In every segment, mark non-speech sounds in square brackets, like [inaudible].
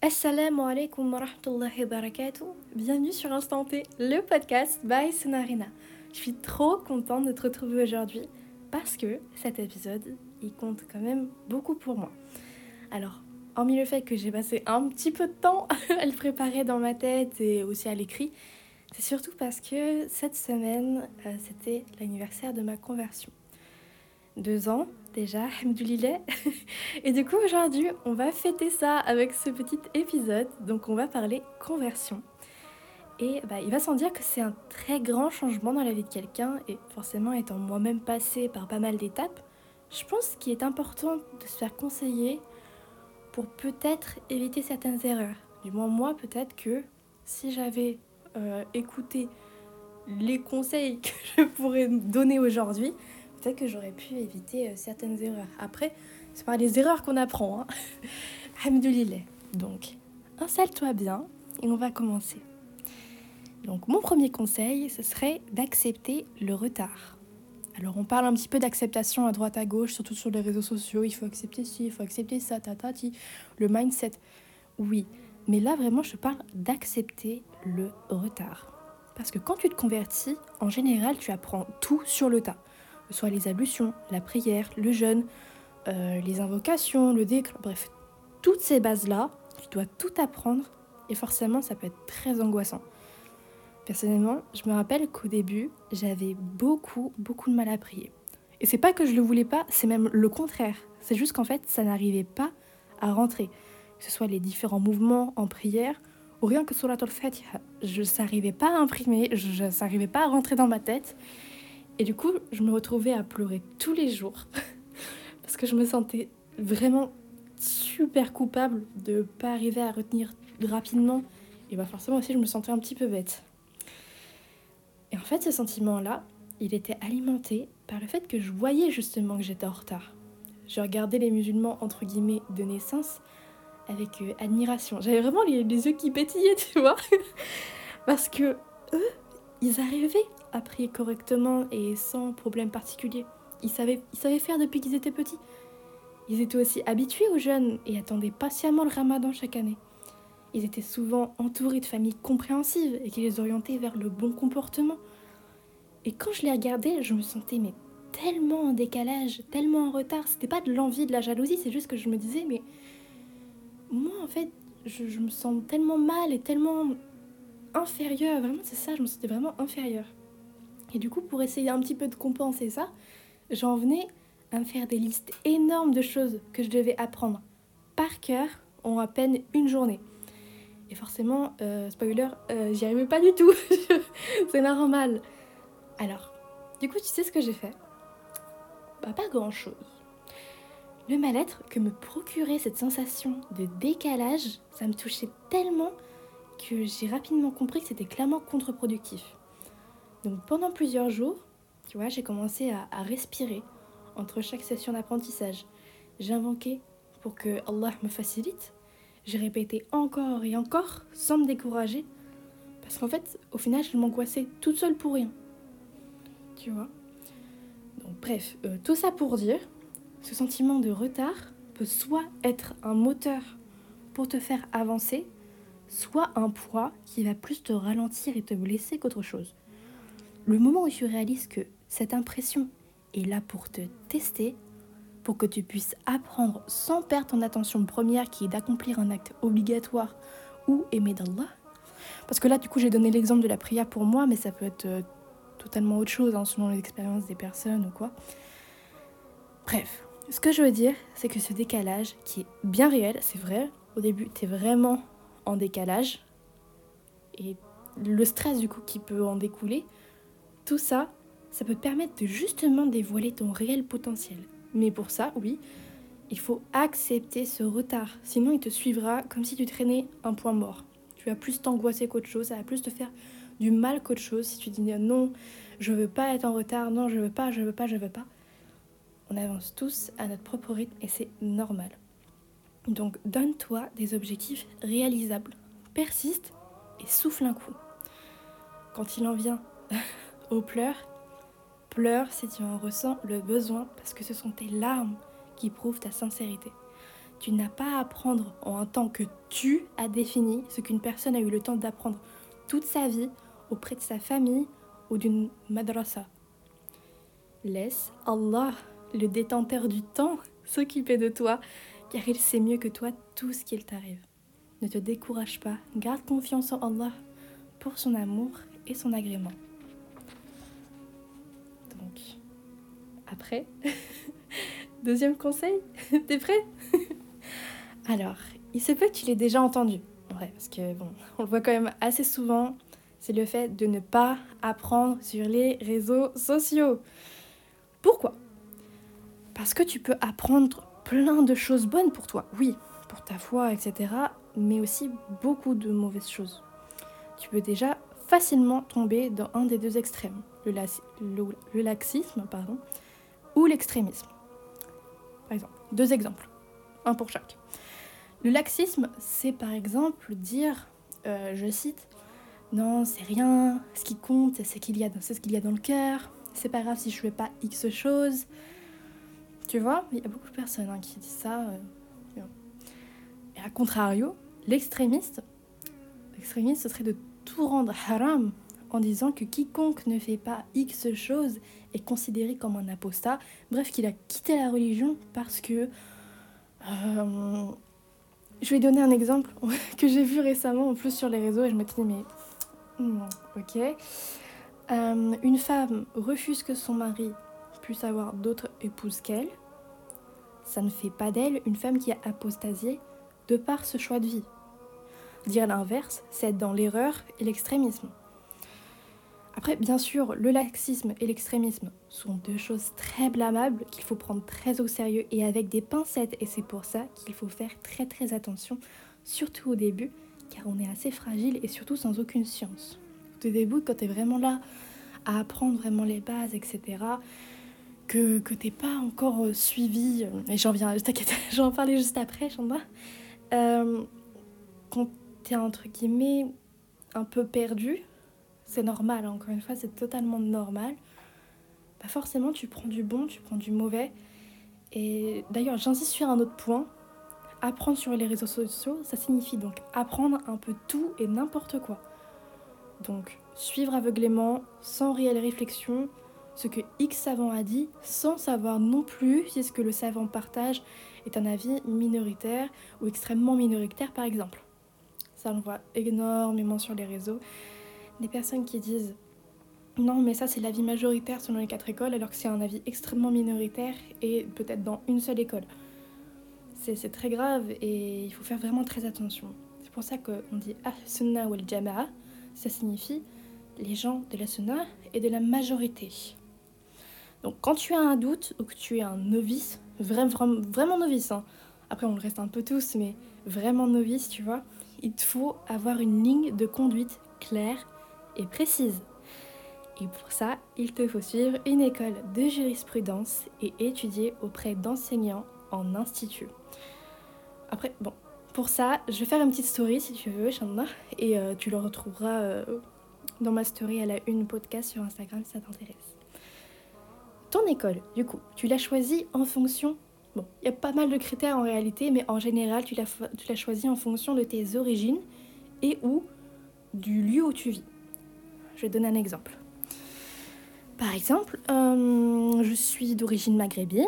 Assalamu alaikum wa rahmatullahi wa barakatuh. Bienvenue sur Instant T, le podcast by Sonarina. Je suis trop contente de te retrouver aujourd'hui parce que cet épisode, il compte quand même beaucoup pour moi. Alors, hormis le fait que j'ai passé un petit peu de temps [laughs] à le préparer dans ma tête et aussi à l'écrit, c'est surtout parce que cette semaine, euh, c'était l'anniversaire de ma conversion. Deux ans déjà, Hamdoulillah. [laughs] Et du coup, aujourd'hui, on va fêter ça avec ce petit épisode. Donc, on va parler conversion. Et bah, il va sans dire que c'est un très grand changement dans la vie de quelqu'un. Et forcément, étant moi-même passé par pas mal d'étapes, je pense qu'il est important de se faire conseiller pour peut-être éviter certaines erreurs. Du moins, moi, peut-être que si j'avais euh, écouté les conseils [laughs] que je pourrais donner aujourd'hui, peut-être que j'aurais pu éviter euh, certaines erreurs. Après, c'est pas des erreurs qu'on apprend. Hein. [laughs] Hamdoulillah. Donc, installe-toi bien et on va commencer. Donc, mon premier conseil, ce serait d'accepter le retard. Alors, on parle un petit peu d'acceptation à droite à gauche, surtout sur les réseaux sociaux. Il faut accepter ci, il faut accepter ça, tatati, le mindset. Oui, mais là, vraiment, je parle d'accepter le retard. Parce que quand tu te convertis, en général, tu apprends tout sur le tas soit les ablutions, la prière, le jeûne, euh, les invocations, le décret, bref, toutes ces bases-là, tu dois tout apprendre et forcément ça peut être très angoissant. Personnellement, je me rappelle qu'au début, j'avais beaucoup, beaucoup de mal à prier. Et c'est pas que je le voulais pas, c'est même le contraire. C'est juste qu'en fait, ça n'arrivait pas à rentrer. Que ce soit les différents mouvements en prière ou rien que sur la Fatiha. Je n'arrivais pas à imprimer, je n'arrivais pas à rentrer dans ma tête. Et du coup, je me retrouvais à pleurer tous les jours [laughs] parce que je me sentais vraiment super coupable de pas arriver à retenir rapidement. Et bah forcément aussi, je me sentais un petit peu bête. Et en fait, ce sentiment-là, il était alimenté par le fait que je voyais justement que j'étais en retard. Je regardais les musulmans, entre guillemets, de naissance avec euh, admiration. J'avais vraiment les, les, yeux qui pétillaient, [laughs] tu vois. Parce que eux, ils arrivaient prier correctement et sans problème particulier. Ils savaient, ils savaient faire depuis qu'ils étaient petits. Ils étaient aussi habitués aux jeunes et attendaient patiemment le ramadan chaque année. Ils étaient souvent entourés de familles compréhensives et qui les orientaient vers le bon comportement. Et quand je les regardais, je me sentais mais tellement en décalage, tellement en retard. C'était pas de l'envie, de la jalousie, c'est juste que je me disais mais moi en fait, je, je me sens tellement mal et tellement inférieure. Vraiment, c'est ça, je me sentais vraiment inférieure. Et du coup, pour essayer un petit peu de compenser ça, j'en venais à me faire des listes énormes de choses que je devais apprendre par cœur en à peine une journée. Et forcément, euh, spoiler, euh, j'y arrivais pas du tout. [laughs] c'est normal. Alors, du coup, tu sais ce que j'ai fait? Bah, pas grand chose. Le mal-être que me procurait cette sensation de décalage, ça me touchait tellement que j'ai rapidement compris que c'était clairement contre-productif. Donc pendant plusieurs jours, tu vois, j'ai commencé à, respirer entre chaque session d'apprentissage. J'ai invoqué pour que Allah me facilite. J'ai répété encore et encore sans me décourager. Parce qu'en fait, au final, je m'angoissais toute seule pour rien. Tu vois? Donc bref, euh, tout ça pour dire, ce sentiment de retard peut soit être un moteur pour te faire avancer, soit un poids qui va plus te ralentir et te blesser qu'autre chose. Le moment où tu réalises que cette impression est là pour te tester, pour que tu puisses apprendre sans perdre ton attention première qui est d'accomplir un acte obligatoire ou aimer d'Allah. Parce que là, du coup, j'ai donné l'exemple de la prière pour moi, mais ça peut être euh, totalement autre chose hein, selon les expériences des personnes ou quoi. Bref, ce que je veux dire, c'est que ce décalage qui est bien réel, c'est vrai, au début, tu es vraiment en décalage. Et le stress du coup qui peut en découler, tout ça, ça peut te permettre de justement dévoiler ton réel potentiel. Mais pour ça, oui, il faut accepter ce retard. Sinon, il te suivra comme si tu traînais un point mort. Tu vas plus t'angoisser qu'autre chose, ça va plus te faire du mal qu'autre chose. Si tu dis non, je veux pas être en retard, non, je veux pas, je veux pas, je veux pas. On avance tous à notre propre rythme et c'est normal. Donc donne-toi des objectifs réalisables. Persiste et souffle un coup. Quand il en vient [laughs] aux pleurs, pleure si tu en ressens le besoin parce que ce sont tes larmes qui prouvent ta sincérité. tu n'as pas à apprendre en un temps que tu as défini ce qu'une personne a eu le temps d'apprendre toute sa vie auprès de sa famille ou d'une madrasa. Laisse Allah, le détenteur du temps, s'occuper de toi, car il sait mieux que toi tout ce qu'il t'arrive. Ne te décourage pas, garde confiance en Allah pour son amour et son agrément. Donc, après, [laughs] deuxième conseil, [laughs] t'es prêt? [laughs] Alors, il se peut que tu l'aies déjà entendu, vrai, parce que bon, on le voit quand même assez souvent, c'est le fait de ne pas apprendre sur les réseaux sociaux. Pourquoi? Parce que tu peux apprendre plein de choses bonnes pour toi, oui, pour ta foi, etc., mais aussi beaucoup de mauvaises choses. Tu peux déjà facilement tomber dans un des deux extrêmes, le, laxisme pardon, ou l'extrémisme. Par exemple, deux exemples, un pour chaque. Le laxisme, c'est par exemple dire, euh, je cite, non, c'est rien, ce qui compte, c'est ce qu'il y a, dans le cœur, c'est pas grave si je fais pas X chose. Tu vois, il y a beaucoup de personnes hein, qui disent ça. Euh, et à contrario, l'extrémiste, l'extrémiste, ce serait de tout rendre haram en disant que quiconque ne fait pas X chose est considéré comme un apostat. Bref, qu'il a quitté la religion parce que. Euh, je vais donner un exemple [laughs] que j'ai vu récemment en plus sur les réseaux et je me dis mais. Hmm, ok. Euh, une femme refuse que son mari puisse avoir d'autres épouses qu'elle. Ça ne fait pas d'elle une femme qui a apostasié de par ce choix de vie. Dire l'inverse, c'est dans l'erreur et l'extrémisme. Après, bien sûr, le laxisme et l'extrémisme sont deux choses très blâmables qu'il faut prendre très au sérieux et avec des pincettes. Et c'est pour ça qu'il faut faire très très attention, surtout au début, car on est assez fragile et surtout sans aucune science. Au début, quand tu es vraiment là à apprendre vraiment les bases, etc., que, que t'es pas encore euh, suivi, euh, et j'en viens, [laughs] t'inquiète, j'en parlais juste après, Chanda, euh, quand t'es entre guillemets un peu perdu, c'est normal, hein, encore une fois, c'est totalement normal. Bah forcément, tu prends du bon, tu prends du mauvais. Et d'ailleurs, j'insiste sur un autre point. Apprendre sur les réseaux sociaux, ça signifie donc apprendre un peu tout et n'importe quoi. Donc, suivre aveuglément, sans réelle réflexion, ce que X savant a dit, sans savoir non plus si ce que le savant partage est un avis minoritaire ou extrêmement minoritaire, par exemple. Ça, on voit énormément sur les réseaux des personnes qui disent non, mais ça c'est l'avis majoritaire selon les quatre écoles, alors que c'est un avis extrêmement minoritaire et peut-être dans une seule école. C'est très grave et il faut faire vraiment très attention. C'est pour ça qu'on dit Ahl-Sunnah wal Jama'a, ça signifie les gens de la Sunnah et de la majorité. Donc quand tu as un doute ou que tu es un novice, vraiment, vraiment novice, hein. après on le reste un peu tous, mais vraiment novice, tu vois, il te faut avoir une ligne de conduite claire et précise. Et pour ça, il te faut suivre une école de jurisprudence et étudier auprès d'enseignants en institut. Après, bon, pour ça, je vais faire une petite story si tu veux, Chandna, et euh, tu le retrouveras euh, dans ma story à la une podcast sur Instagram si ça t'intéresse. Ton école, du coup, tu l'as choisie en fonction. Bon, il y a pas mal de critères en réalité, mais en général, tu l'as choisi en fonction de tes origines et ou du lieu où tu vis. Je vais donner un exemple. Par exemple, euh, je suis d'origine maghrébine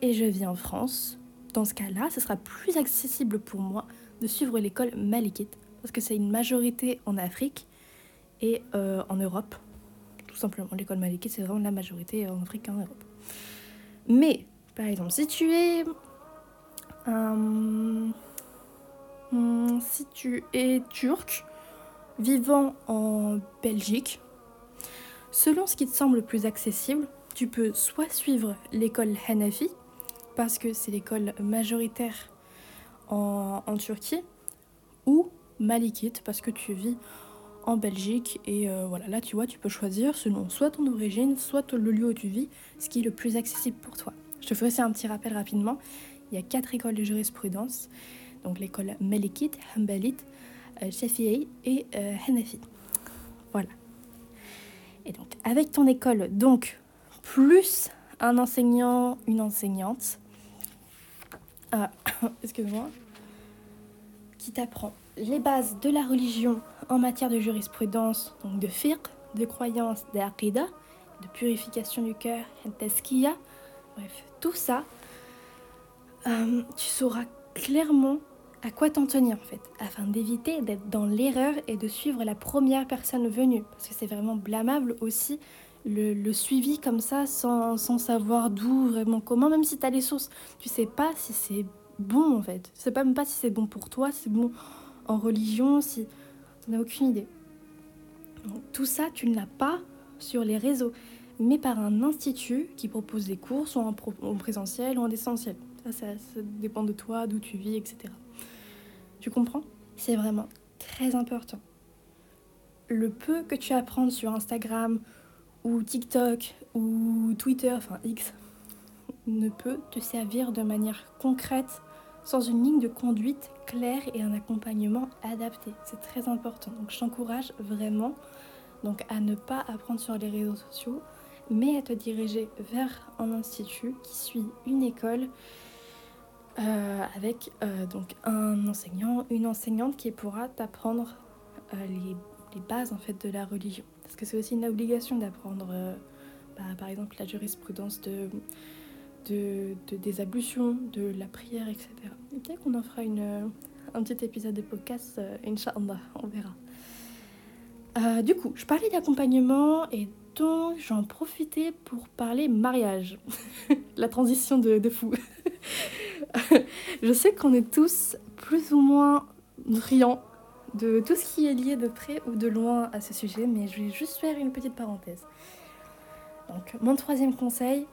et je vis en France. Dans ce cas-là, ce sera plus accessible pour moi de suivre l'école malikite parce que c'est une majorité en Afrique et euh, en Europe. Tout simplement, l'école malikite, c'est vraiment la majorité en Afrique et en Europe. Mais, par exemple, si tu es... Euh, si tu es turc, vivant en Belgique, selon ce qui te semble le plus accessible, tu peux soit suivre l'école Hanafi, parce que c'est l'école majoritaire en, Turquie, ou Malikite, parce que tu vis en Belgique. Et euh, voilà, là tu vois, tu peux choisir selon soit ton origine, soit le lieu où tu vis, ce qui est le plus accessible pour toi. Je te aussi un petit rappel rapidement. Il y a quatre écoles de jurisprudence. Donc l'école Malikite, Hanbalite, Shafi'i et euh, Hanafi. Voilà. Et donc, avec ton école, donc, plus un enseignant, une enseignante, ah, [coughs] excuse-moi, qui t'apprend les bases de la religion en matière de jurisprudence, donc de fiqh, de croyance, d'aqida, de purification du cœur, taskiya, bref, tout ça, euh, tu sauras clairement à quoi t'en tenir en fait, afin d'éviter d'être dans l'erreur et de suivre la première personne venue, parce que c'est vraiment blâmable aussi le, suivi comme ça sans, savoir d'où, vraiment comment, même si tu as les sources, tu sais pas si c'est bon en fait, tu sais pas même pas si c'est bon pour toi, si c'est bon en religion, si tu n'as aucune idée. tout ça, tu ne l'as pas sur les réseaux, mais par un institut qui propose des cours, soit en, en présentiel ou en distanciel. Ça, ça, ça dépend de toi, d'où tu vis, etc. Tu comprends? C'est vraiment très important. Le peu que tu apprends sur Instagram ou TikTok ou Twitter, enfin X, ne peut te servir de manière concrète sans une ligne de conduite claire et un accompagnement adapté. C'est très important. Donc je t'encourage vraiment donc, à ne pas apprendre sur les réseaux sociaux, mais à te diriger vers un institut qui suit une école euh, avec euh, donc un enseignant, une enseignante qui pourra t'apprendre euh, les, bases en fait de la religion. Parce que c'est aussi une obligation d'apprendre, bah, par exemple, la jurisprudence de de, des ablutions, de la prière, etc. Et peut-être qu'on en fera un petit épisode de podcast, Inch'Allah, on verra. Du coup, je parlais d'accompagnement et donc j'en profitais pour parler mariage. [laughs] la transition de fou. [laughs] [laughs] je sais qu'on est tous plus ou moins friands de tout ce qui est lié de près ou de loin à ce sujet, mais je vais juste faire une petite parenthèse. Donc, mon troisième conseil,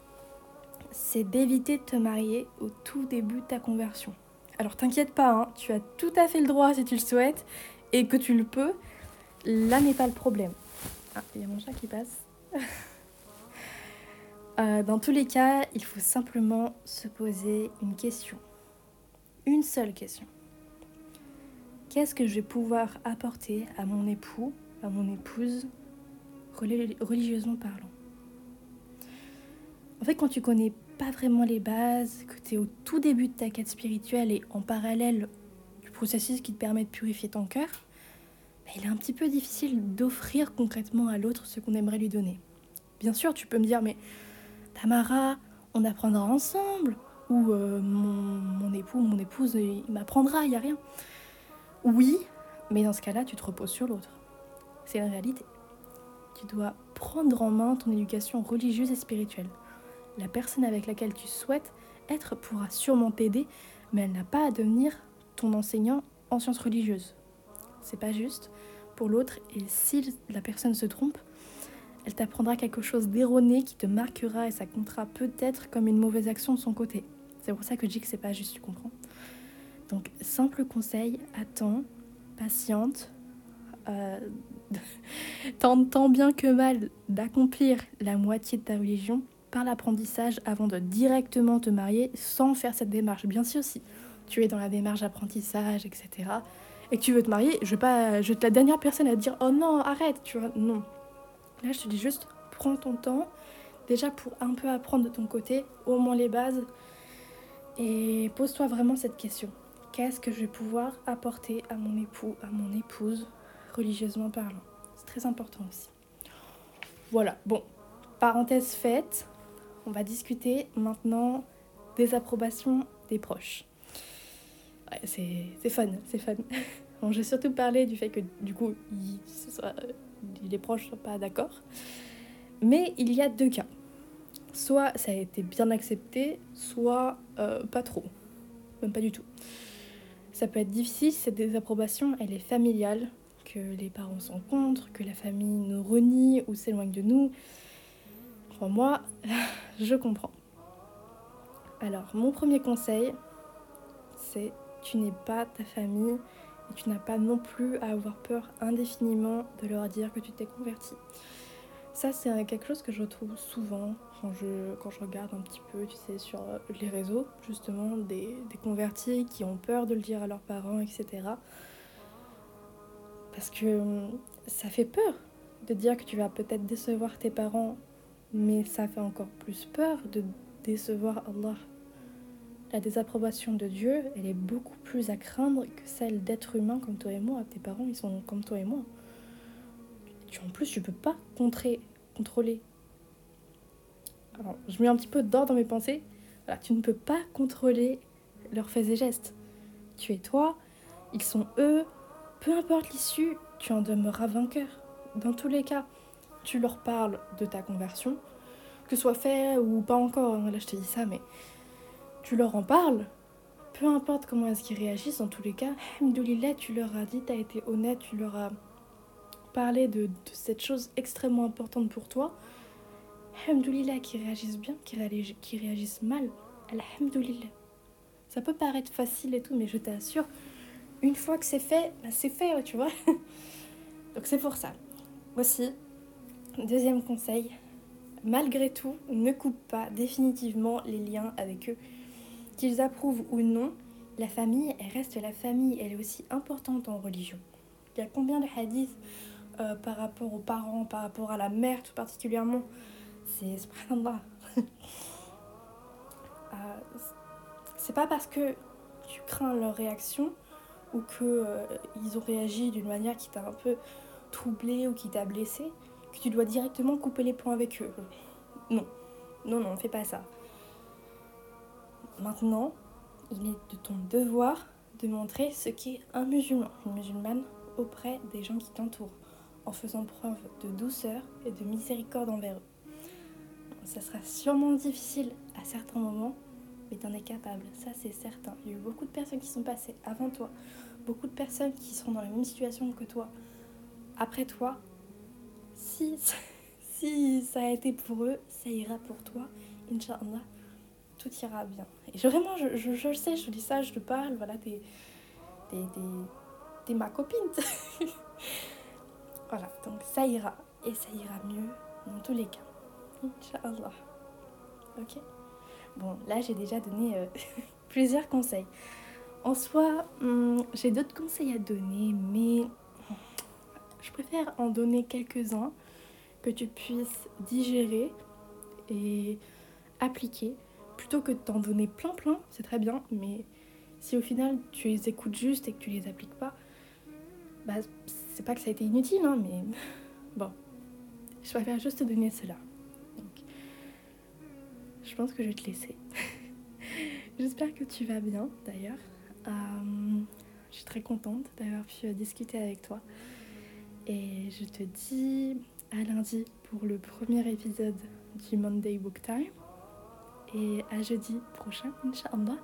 c'est d'éviter de te marier au tout début de ta conversion. Alors t'inquiète pas, hein, tu as tout à fait le droit si tu le souhaites et que tu le peux. Là n'est pas le problème. Ah, il y a mon chat qui passe. [laughs] Euh, dans tous les cas, il faut simplement se poser une question. Une seule question. Qu'est-ce que je vais pouvoir apporter à mon époux, à mon épouse, religieusement parlant? En fait, quand tu connais pas vraiment les bases, que tu es au tout début de ta quête spirituelle et en parallèle du processus qui te permet de purifier ton cœur, bah, il est un petit peu difficile d'offrir concrètement à l'autre ce qu'on aimerait lui donner. Bien sûr, tu peux me dire, mais Tamara, on apprendra ensemble, ou euh, mon, mon, époux ou mon épouse, il m'apprendra, il n'y a rien. Oui, mais dans ce cas-là, tu te reposes sur l'autre. C'est la réalité. Tu dois prendre en main ton éducation religieuse et spirituelle la personne avec laquelle tu souhaites être pourra sûrement t'aider, mais elle n'a pas à devenir ton enseignant en sciences religieuses. C'est pas juste pour l'autre, et si la personne se trompe, elle t'apprendra quelque chose d'erroné qui te marquera et ça comptera peut-être comme une mauvaise action de son côté. C'est pour ça que je dis que c'est pas juste, tu comprends Donc, simple conseil, attends, patiente, euh, [laughs] tente tant bien que mal d'accomplir la moitié de ta religion par l'apprentissage avant de directement te marier sans faire cette démarche. Bien sûr, si tu es dans la démarche d'apprentissage, etc., et que tu veux te marier, je vais pas, je être la dernière personne à te dire oh non, arrête, tu vois, non. Là, je te dis juste, prends ton temps, déjà pour un peu apprendre de ton côté, au moins les bases, et pose-toi vraiment cette question. Qu'est-ce que je vais pouvoir apporter à mon époux, à mon épouse, religieusement parlant? C'est très important aussi. Voilà, bon, parenthèse faite, on va discuter maintenant des approbations des proches. Ouais, c'est fun, c'est fun. [laughs] Bon, J'ai surtout parlé du fait que du coup, les proches ne sont pas d'accord. Mais il y a deux cas. Soit ça a été bien accepté, soit euh, pas trop. Même pas du tout. Ça peut être difficile, cette désapprobation, elle est familiale, que les parents s'en contre, que la famille nous renie ou s'éloigne de nous, moi, [laughs] je comprends. Alors, mon premier conseil, c'est tu n'es pas ta famille tu n'as pas non plus à avoir peur indéfiniment de leur dire que tu t'es converti. Ça, c'est quelque chose que je trouve souvent quand je, regarde un petit peu, tu sais, sur les réseaux, justement, des, des convertis qui ont peur de le dire à leurs parents, etc. Parce que hum, ça fait peur de dire que tu vas peut-être décevoir tes parents mais ça fait encore plus peur de décevoir Allah. La désapprobation de Dieu, elle est beaucoup plus à craindre que celle d'êtres humains comme toi et moi. Tes parents, ils sont comme toi et moi. Tu, en plus, tu peux pas contrer, contrôler. Alors, je mets un petit peu d'ordre dans mes pensées. Tu ne peux pas contrôler leurs faits et gestes. Tu es toi, ils sont eux. Peu importe l'issue, tu en demeureras vainqueur. Dans tous les cas, tu leur parles de ta conversion, que soit fait ou pas encore. Là, je te dis ça, mais tu leur en parles, peu importe comment est-ce qu'ils réagissent, dans tous les cas, Alhamdoulilah, tu leur as dit, tu as été honnête, tu leur as parlé de, cette chose extrêmement importante pour toi. Alhamdoulilah, qui réagissent bien, qui, qui réagissent mal. Alhamdoulilah. Ça peut paraître facile et tout, mais je t'assure, une fois que c'est fait, bah, c'est fait, tu vois. [laughs] Donc c'est pour ça. Aussi, deuxième conseil, malgré tout, ne coupe pas définitivement les liens avec eux Qu'ils approuvent ou non, la famille, elle reste la famille, elle est aussi importante en religion. Il y a combien de hadiths euh, par rapport aux parents, par rapport à la mère tout particulièrement? C'est subhanallah. [laughs] euh, c'est pas parce que tu crains leur réaction ou que euh, ont réagi d'une manière qui t'a un peu troublé ou qui t'a blessé que tu dois directement couper les points avec eux. Non, non, non, fais pas ça. Maintenant, il est de ton devoir de montrer ce qu'est un musulman, une musulmane, auprès des gens qui t'entourent, en faisant preuve de douceur et de miséricorde envers eux. Ça sera sûrement difficile à certains moments, mais t'en es capable, ça c'est certain. Il y a eu beaucoup de personnes qui sont passées avant toi, beaucoup de personnes qui seront dans la même situation que toi après toi. Si, [laughs] si ça a été pour eux, ça ira pour toi, Inch'Allah tout ira bien. Et vraiment, je, je, je, sais, je dis ça, je te parle, voilà, t'es, t'es, ma copine. [laughs] voilà, donc ça ira. Et ça ira mieux dans tous les cas. Inch'Allah. Ok? Bon, là, j'ai déjà donné euh, [laughs] plusieurs conseils. En soi, hmm, j'ai d'autres conseils à donner, mais je préfère en donner quelques-uns que tu puisses digérer et appliquer plutôt que de t'en donner plein plein, c'est très bien, mais si au final tu les écoutes juste et que tu les appliques pas, bah c'est pas que ça a été inutile, hein, mais [laughs] bon, je préfère juste te donner cela. Donc, je pense que je vais te laisser. [laughs] J'espère que tu vas bien d'ailleurs. Euh, je suis très contente d'avoir pu discuter avec toi. Et je te dis à lundi pour le premier épisode du Monday Book Time et à jeudi prochain, Inch'Allah,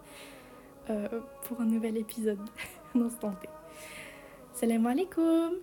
euh, pour un nouvel épisode [laughs] d'instant T. Salam alaikum